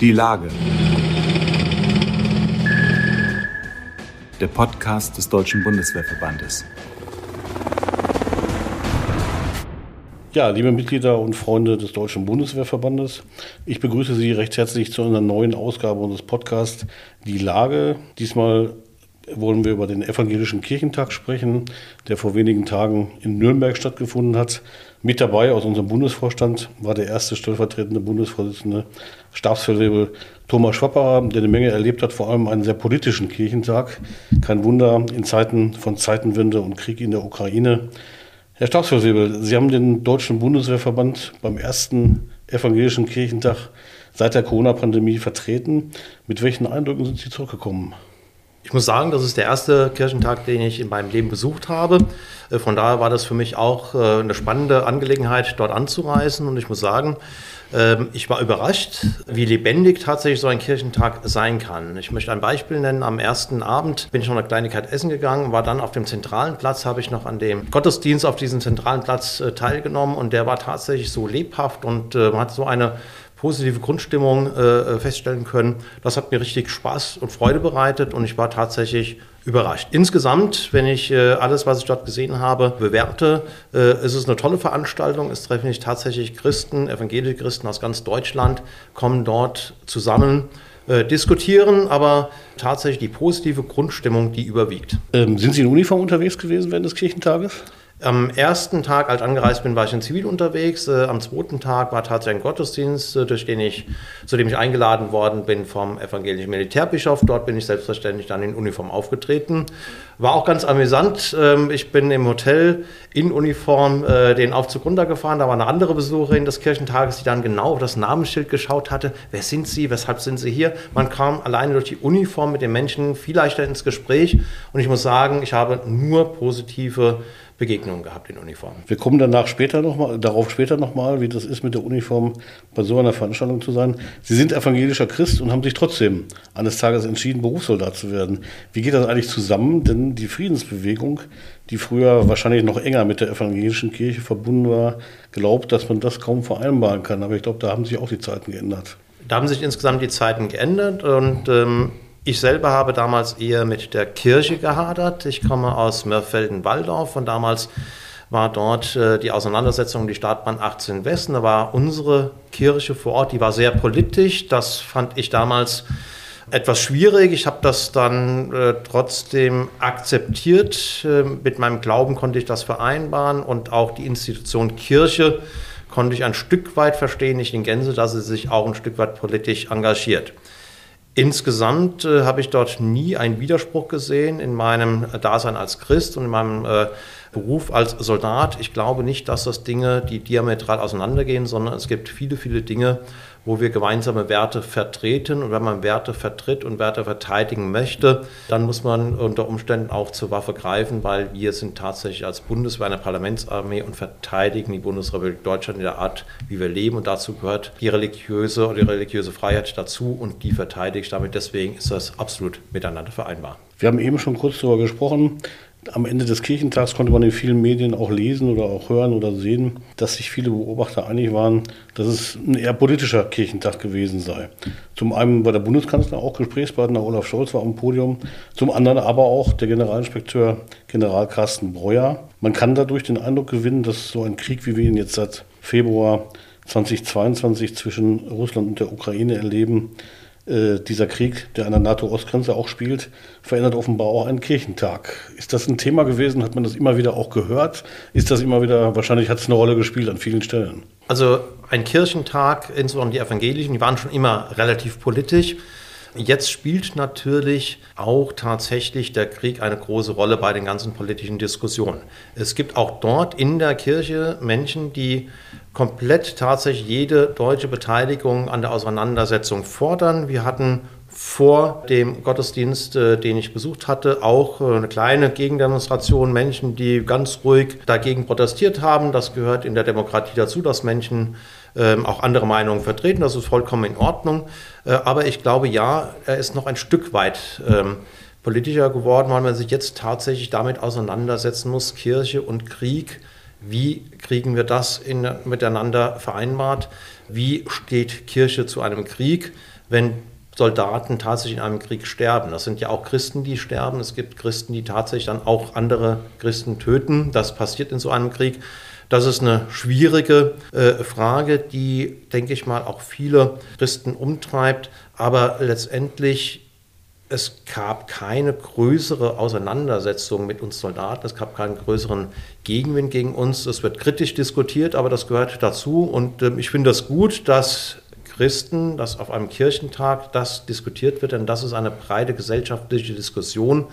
Die Lage. Der Podcast des Deutschen Bundeswehrverbandes. Ja, liebe Mitglieder und Freunde des Deutschen Bundeswehrverbandes, ich begrüße Sie recht herzlich zu einer neuen Ausgabe unseres Podcasts Die Lage. Diesmal wollen wir über den Evangelischen Kirchentag sprechen, der vor wenigen Tagen in Nürnberg stattgefunden hat. Mit dabei aus unserem Bundesvorstand war der erste stellvertretende Bundesvorsitzende Stabsfeldwebel Thomas Schwapperer, der eine Menge erlebt hat, vor allem einen sehr politischen Kirchentag. Kein Wunder in Zeiten von Zeitenwende und Krieg in der Ukraine. Herr Stabsfeldwebel, Sie haben den Deutschen Bundeswehrverband beim ersten Evangelischen Kirchentag seit der Corona-Pandemie vertreten. Mit welchen Eindrücken sind Sie zurückgekommen? Ich muss sagen, das ist der erste Kirchentag, den ich in meinem Leben besucht habe. Äh, von daher war das für mich auch äh, eine spannende Angelegenheit, dort anzureisen. Und ich muss sagen, ähm, ich war überrascht, wie lebendig tatsächlich so ein Kirchentag sein kann. Ich möchte ein Beispiel nennen. Am ersten Abend bin ich noch eine Kleinigkeit essen gegangen, war dann auf dem zentralen Platz, habe ich noch an dem Gottesdienst auf diesem zentralen Platz äh, teilgenommen und der war tatsächlich so lebhaft und hat so eine positive Grundstimmung äh, feststellen können. Das hat mir richtig Spaß und Freude bereitet und ich war tatsächlich überrascht. Insgesamt, wenn ich äh, alles, was ich dort gesehen habe, bewerte, äh, ist es eine tolle Veranstaltung. Es treffen sich tatsächlich Christen, evangelische Christen aus ganz Deutschland, kommen dort zusammen äh, diskutieren, aber tatsächlich die positive Grundstimmung, die überwiegt. Ähm, sind Sie in Uniform unterwegs gewesen während des Kirchentages? Am ersten Tag, als angereist bin, war ich in Zivil unterwegs. Äh, am zweiten Tag war tatsächlich ein Gottesdienst, äh, durch den ich, zu dem ich eingeladen worden bin vom evangelischen Militärbischof. Dort bin ich selbstverständlich dann in Uniform aufgetreten. War auch ganz amüsant. Ähm, ich bin im Hotel in Uniform äh, den Aufzug runtergefahren. Da war eine andere Besucherin des Kirchentages, die dann genau auf das Namensschild geschaut hatte. Wer sind Sie? Weshalb sind Sie hier? Man kam alleine durch die Uniform mit den Menschen viel leichter ins Gespräch. Und ich muss sagen, ich habe nur positive Begegnungen gehabt in Uniform. Wir kommen danach später noch mal, darauf später nochmal, wie das ist, mit der Uniform bei so einer Veranstaltung zu sein. Sie sind evangelischer Christ und haben sich trotzdem eines Tages entschieden, Berufssoldat zu werden. Wie geht das eigentlich zusammen? Denn die Friedensbewegung, die früher wahrscheinlich noch enger mit der evangelischen Kirche verbunden war, glaubt, dass man das kaum vereinbaren kann. Aber ich glaube, da haben sich auch die Zeiten geändert. Da haben sich insgesamt die Zeiten geändert und ähm, ich selber habe damals eher mit der Kirche gehadert. Ich komme aus Mörfelden-Walldorf und damals war dort äh, die Auseinandersetzung die Startbahn 18 Westen. Da war unsere Kirche vor Ort, die war sehr politisch. Das fand ich damals etwas schwierig. Ich habe das dann äh, trotzdem akzeptiert. Äh, mit meinem Glauben konnte ich das vereinbaren und auch die Institution Kirche konnte ich ein Stück weit verstehen, nicht in Gänze, dass sie sich auch ein Stück weit politisch engagiert. Insgesamt äh, habe ich dort nie einen Widerspruch gesehen in meinem Dasein als Christ und in meinem äh, Beruf als Soldat. Ich glaube nicht, dass das Dinge, die diametral auseinandergehen, sondern es gibt viele, viele Dinge, wo wir gemeinsame Werte vertreten. Und wenn man Werte vertritt und Werte verteidigen möchte, dann muss man unter Umständen auch zur Waffe greifen, weil wir sind tatsächlich als Bundeswehr eine Parlamentsarmee und verteidigen die Bundesrepublik Deutschland in der Art, wie wir leben. Und dazu gehört die religiöse oder die religiöse Freiheit dazu und die verteidige ich damit. Deswegen ist das absolut miteinander vereinbar. Wir haben eben schon kurz darüber gesprochen. Am Ende des Kirchentags konnte man in vielen Medien auch lesen oder auch hören oder sehen, dass sich viele Beobachter einig waren, dass es ein eher politischer Kirchentag gewesen sei. Zum einen war der Bundeskanzler auch Gesprächspartner, Olaf Scholz war am Podium, zum anderen aber auch der Generalinspekteur General Carsten Breuer. Man kann dadurch den Eindruck gewinnen, dass so ein Krieg, wie wir ihn jetzt seit Februar 2022 zwischen Russland und der Ukraine erleben, äh, dieser Krieg, der an der NATO-Ostgrenze auch spielt, verändert offenbar auch einen Kirchentag. Ist das ein Thema gewesen? Hat man das immer wieder auch gehört? Ist das immer wieder, wahrscheinlich hat es eine Rolle gespielt an vielen Stellen? Also ein Kirchentag, insbesondere die Evangelischen, die waren schon immer relativ politisch. Jetzt spielt natürlich auch tatsächlich der Krieg eine große Rolle bei den ganzen politischen Diskussionen. Es gibt auch dort in der Kirche Menschen, die komplett tatsächlich jede deutsche Beteiligung an der Auseinandersetzung fordern. Wir hatten vor dem Gottesdienst, äh, den ich besucht hatte, auch äh, eine kleine Gegendemonstration, Menschen, die ganz ruhig dagegen protestiert haben. Das gehört in der Demokratie dazu, dass Menschen ähm, auch andere Meinungen vertreten. Das ist vollkommen in Ordnung. Äh, aber ich glaube, ja, er ist noch ein Stück weit ähm, politischer geworden, weil man sich jetzt tatsächlich damit auseinandersetzen muss, Kirche und Krieg Wie kriegen wir das in, miteinander vereinbart? Wie steht Kirche zu einem Krieg, wenn Soldaten tatsächlich in einem Krieg sterben? Das sind ja auch Christen, die sterben. Es gibt Christen, die tatsächlich dann auch andere Christen töten. Das passiert in so einem Krieg. Das ist eine schwierige äh, Frage, die, denke ich mal, auch viele Christen umtreibt. Aber letztendlich es gab keine größere Auseinandersetzung mit uns Soldaten, es gab keinen größeren Gegenwind gegen uns. Es wird kritisch diskutiert, aber das gehört dazu. Und äh, ich finde das gut, dass Christen, dass auf einem Kirchentag das diskutiert wird, denn das ist eine breite gesellschaftliche Diskussion,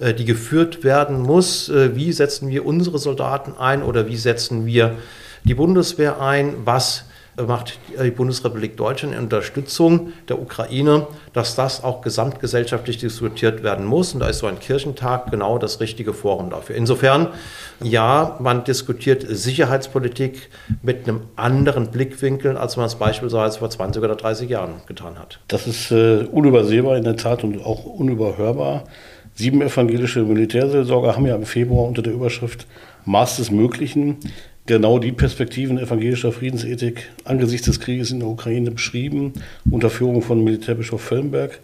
äh, die geführt werden muss. Äh, wie setzen wir unsere Soldaten ein oder wie setzen wir die Bundeswehr ein? Was macht die Bundesrepublik Deutschland in Unterstützung der Ukraine, dass das auch gesamtgesellschaftlich diskutiert werden muss. Und da ist so ein Kirchentag genau das richtige Forum dafür. Insofern, ja, man diskutiert Sicherheitspolitik mit einem anderen Blickwinkel, als man es beispielsweise vor 20 oder 30 Jahren getan hat. Das ist äh, unübersehbar in der Tat und auch unüberhörbar. Sieben evangelische Militärseelsorger haben ja im Februar unter der Überschrift Maß des Möglichen genau die Perspektiven evangelischer Friedensethik angesichts des Krieges in der Ukraine beschrieben, unter Führung von Militärbischof Völlenberg.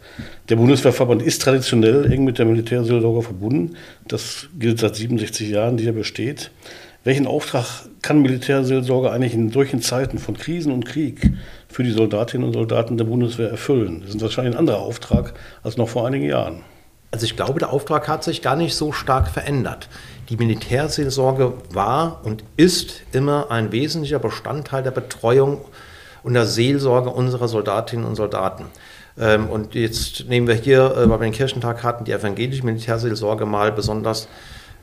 Der Bundeswehrverband ist traditionell eng mit der Militärseelsorge verbunden. Das gilt seit 67 Jahren, die er besteht. Welchen Auftrag kann Militärseelsorge eigentlich in solchen Zeiten von Krisen und Krieg für die Soldatinnen und Soldaten der Bundeswehr erfüllen? Das ist wahrscheinlich ein anderer Auftrag als noch vor einigen Jahren. Also ich glaube, der Auftrag hat sich gar nicht so stark verändert. Die Militärseelsorge war und ist immer ein wesentlicher Bestandteil der Betreuung und der Seelsorge unserer Soldatinnen und Soldaten. Ähm, und jetzt nehmen wir hier, äh, weil wir den Kirchentag hatten, die evangelische Militärseelsorge mal besonders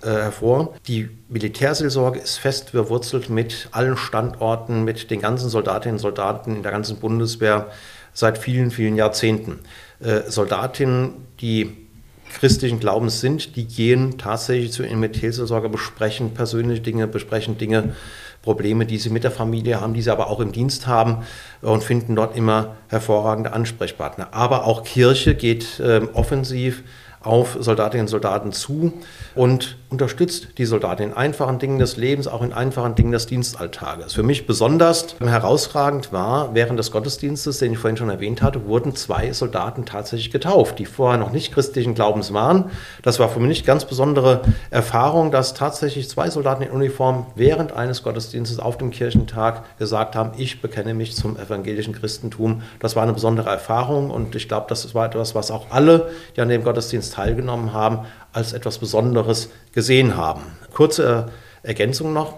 äh, hervor. Die Militärseelsorge ist fest verwurzelt mit allen Standorten, mit den ganzen Soldatinnen und Soldaten in der ganzen Bundeswehr seit vielen, vielen Jahrzehnten. Äh, Soldatinnen, die christlichen Glaubens sind, die gehen tatsächlich zu ihren Methelseelsorger, besprechen persönliche Dinge, besprechen Dinge, Probleme, die sie mit der Familie haben, die sie aber auch im Dienst haben und finden dort immer hervorragende Ansprechpartner. Aber auch Kirche geht äh, offensiv auf Soldatinnen und Soldaten zu und unterstützt die Soldaten in einfachen Dingen des Lebens, auch in einfachen Dingen des Dienstalltages. Für mich besonders herausragend war, während des Gottesdienstes, den ich vorhin schon erwähnt hatte, wurden zwei Soldaten tatsächlich getauft, die vorher noch nicht christlichen Glaubens waren. Das war für mich ganz besondere Erfahrung, dass tatsächlich zwei Soldaten in Uniform während eines Gottesdienstes auf dem Kirchentag gesagt haben, ich bekenne mich zum evangelischen Christentum. Das war eine besondere Erfahrung und ich glaube, das war etwas, was auch alle, die an dem Gottesdienst teilgenommen haben, als etwas Besonderes gesehen haben. Kurze Ergänzung noch.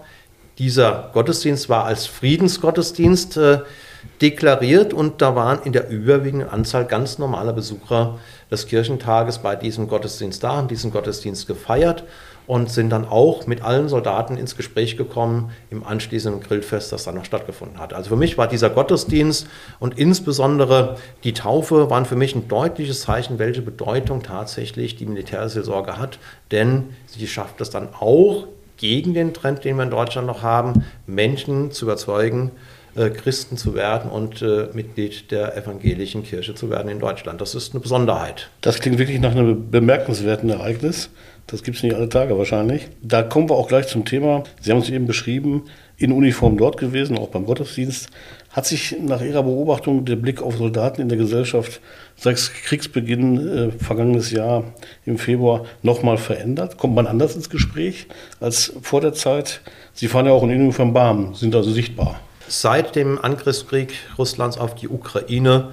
Dieser Gottesdienst war als Friedensgottesdienst äh, deklariert und da waren in der überwiegenden Anzahl ganz normale Besucher des Kirchentages bei diesem Gottesdienst da, haben diesen Gottesdienst gefeiert und sind dann auch mit allen Soldaten ins Gespräch gekommen im anschließenden Grillfest, das dann noch stattgefunden hat. Also für mich war dieser Gottesdienst und insbesondere die Taufe waren für mich ein deutliches Zeichen, welche Bedeutung tatsächlich die Militärseelsorge hat, denn sie schafft es dann auch gegen den Trend, den wir in Deutschland noch haben, Menschen zu überzeugen, äh, Christen zu werden und äh, Mitglied der evangelischen Kirche zu werden in Deutschland. Das ist eine Besonderheit. Das klingt wirklich nach einem bemerkenswerten Ereignis. Das gibt es nicht alle Tage wahrscheinlich. Da kommen wir auch gleich zum Thema. Sie haben es eben beschrieben, in Uniform dort gewesen, auch beim Gottesdienst. Hat sich nach Ihrer Beobachtung der Blick auf Soldaten in der Gesellschaft seit Kriegsbeginn äh, vergangenes Jahr im Februar nochmal verändert? Kommt man anders ins Gespräch als vor der Zeit? Sie fahren ja auch in Uniform Barm, sind also sichtbar. Seit dem Angriffskrieg Russlands auf die Ukraine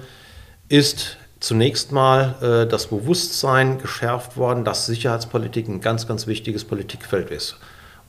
ist zunächst mal äh, das Bewusstsein geschärft worden, dass Sicherheitspolitik ein ganz, ganz wichtiges Politikfeld ist.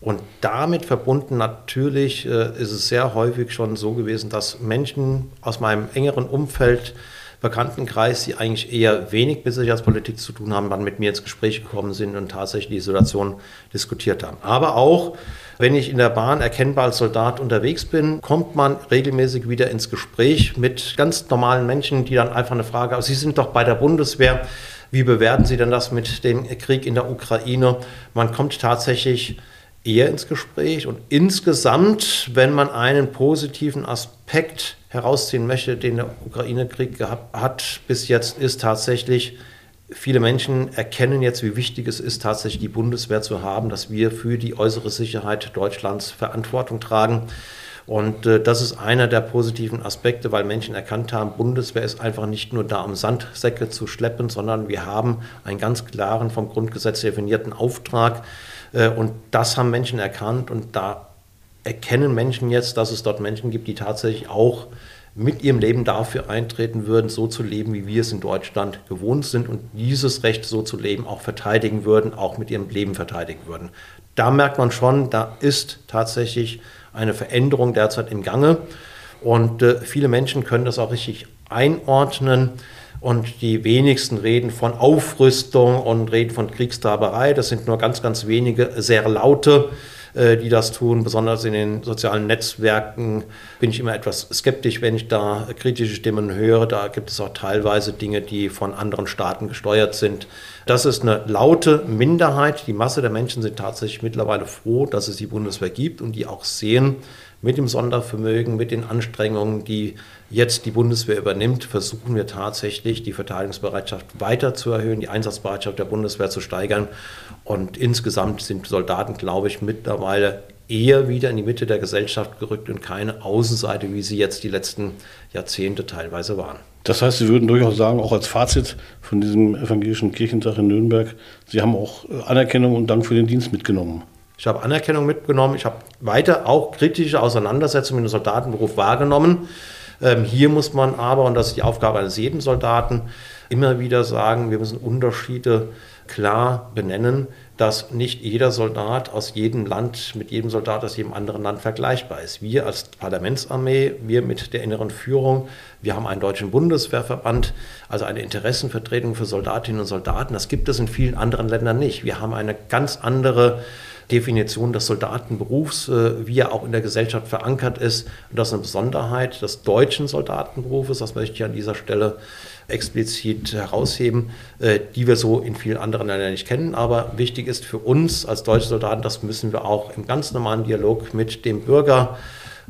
Und damit verbunden natürlich äh, ist es sehr häufig schon so gewesen, dass Menschen aus meinem engeren Umfeld, Bekanntenkreis, die eigentlich eher wenig mit Sicherheitspolitik zu tun haben, dann mit mir ins Gespräch gekommen sind und tatsächlich die Situation diskutiert haben. Aber auch wenn ich in der Bahn erkennbar als Soldat unterwegs bin, kommt man regelmäßig wieder ins Gespräch mit ganz normalen Menschen, die dann einfach eine Frage haben, Sie sind doch bei der Bundeswehr, wie bewerten Sie denn das mit dem Krieg in der Ukraine? Man kommt tatsächlich eher ins Gespräch und insgesamt, wenn man einen positiven Aspekt herausziehen möchte, den der Ukraine-Krieg gehabt hat bis jetzt, ist tatsächlich viele Menschen erkennen jetzt, wie wichtig es ist, tatsächlich die Bundeswehr zu haben, dass wir für die äußere Sicherheit Deutschlands Verantwortung tragen. Und äh, das ist einer der positiven Aspekte, weil Menschen erkannt haben, Bundeswehr ist einfach nicht nur da, um Sandsäcke zu schleppen, sondern wir haben einen ganz klaren, vom Grundgesetz definierten Auftrag. Äh, und das haben Menschen erkannt und da erkennen Menschen jetzt, dass es dort Menschen gibt, die tatsächlich auch mit ihrem Leben dafür eintreten würden, so zu leben, wie wir es in Deutschland gewohnt sind und dieses Recht so zu leben auch verteidigen würden, auch mit ihrem Leben verteidigen würden. Da merkt man schon, da ist tatsächlich eine Veränderung derzeit im Gange und äh, viele Menschen können das auch richtig einordnen. Und die wenigsten reden von Aufrüstung und reden von Kriegstraberei. Das sind nur ganz, ganz wenige sehr laute äh, die das tun. Besonders in den sozialen Netzwerken bin ich immer etwas skeptisch, wenn ich da kritische Stimmen höre. Da gibt es auch teilweise Dinge, die von anderen Staaten gesteuert sind. Das ist eine laute Minderheit. Die Masse der Menschen sind tatsächlich mittlerweile froh, dass es die Bundeswehr gibt und die auch sehen, mit dem Sondervermögen, mit den Anstrengungen, die jetzt die Bundeswehr übernimmt, versuchen wir tatsächlich die Verteidigungsbereitschaft weiter zu erhöhen, die Einsatzbereitschaft der Bundeswehr zu steigern. Und insgesamt sind Soldaten, glaube ich, mittlerweile eher wieder in die Mitte der Gesellschaft gerückt und keine Außenseite, wie sie jetzt die letzten Jahrzehnte teilweise waren. Das heißt, Sie würden durchaus sagen, auch als Fazit von diesem evangelischen Kirchentag in Nürnberg, Sie haben auch Anerkennung und Dank für den Dienst mitgenommen. Ich habe Anerkennung mitgenommen. Ich habe weiter auch kritische Auseinandersetzungen mit dem Soldatenberuf wahrgenommen. Ähm, hier muss man aber, und das ist die Aufgabe eines jeden Soldaten, immer wieder sagen, wir müssen Unterschiede klar benennen, dass nicht jeder Soldat aus jedem Land mit jedem Soldat aus jedem anderen Land vergleichbar ist. Wir als Parlamentsarmee, wir mit der inneren Führung, wir haben einen deutschen Bundeswehrverband, also eine Interessenvertretung für Soldatinnen und Soldaten. Das gibt es in vielen anderen Ländern nicht. Wir haben eine ganz andere Definition des Soldatenberufs, äh, wie er auch in der Gesellschaft verankert ist. Und das ist eine Besonderheit des deutschen Soldatenberufes, das möchte ich an dieser Stelle explizit herausheben, äh, die wir so in vielen anderen Ländern nicht kennen. Aber wichtig ist für uns als deutsche Soldaten, das müssen wir auch im ganz normalen Dialog mit dem Bürger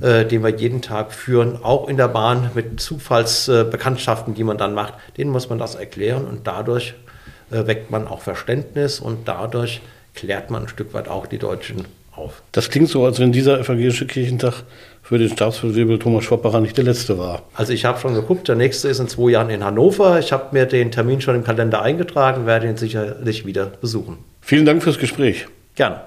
äh, den wir jeden Tag führen, auch in der Bahn mit Zufallsbekanntschaften, die man dann macht, denen muss man das erklären und dadurch weckt man auch Verständnis und dadurch klärt man ein Stück weit auch die Deutschen auf. Das klingt so, als wenn dieser evangelische Kirchentag für den Stabsfeldwebel Thomas Schwappacher nicht der letzte war. Also ich habe schon geguckt, der nächste ist in zwei Jahren in Hannover. Ich habe mir den Termin schon im Kalender eingetragen, werde ihn sicherlich wieder besuchen. Vielen Dank fürs Gespräch. Gerne.